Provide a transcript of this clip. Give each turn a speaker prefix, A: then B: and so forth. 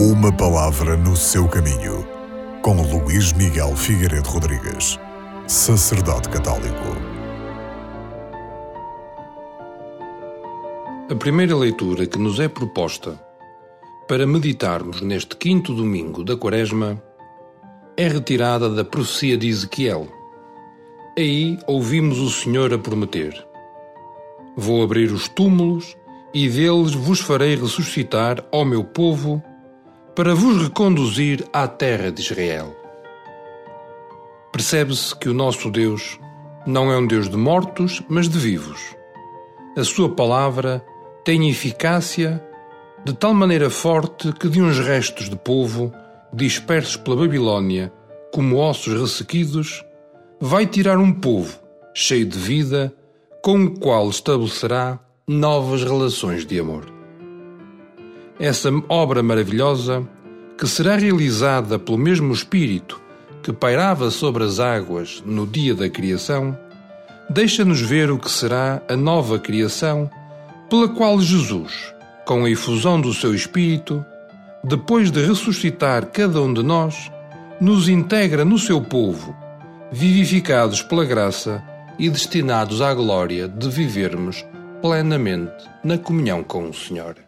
A: Uma palavra no seu caminho, com Luís Miguel Figueiredo Rodrigues, sacerdote católico.
B: A primeira leitura que nos é proposta para meditarmos neste quinto domingo da Quaresma é retirada da profecia de Ezequiel. Aí ouvimos o Senhor a prometer: Vou abrir os túmulos e deles vos farei ressuscitar ao meu povo para vos reconduzir à terra de Israel. Percebe-se que o nosso Deus não é um Deus de mortos, mas de vivos. A sua palavra tem eficácia de tal maneira forte que de uns restos de povo, dispersos pela Babilônia, como ossos ressequidos, vai tirar um povo cheio de vida, com o qual estabelecerá novas relações de amor. Essa obra maravilhosa, que será realizada pelo mesmo Espírito que pairava sobre as águas no dia da criação, deixa-nos ver o que será a nova criação pela qual Jesus, com a efusão do seu Espírito, depois de ressuscitar cada um de nós, nos integra no seu povo, vivificados pela graça e destinados à glória de vivermos plenamente na comunhão com o Senhor.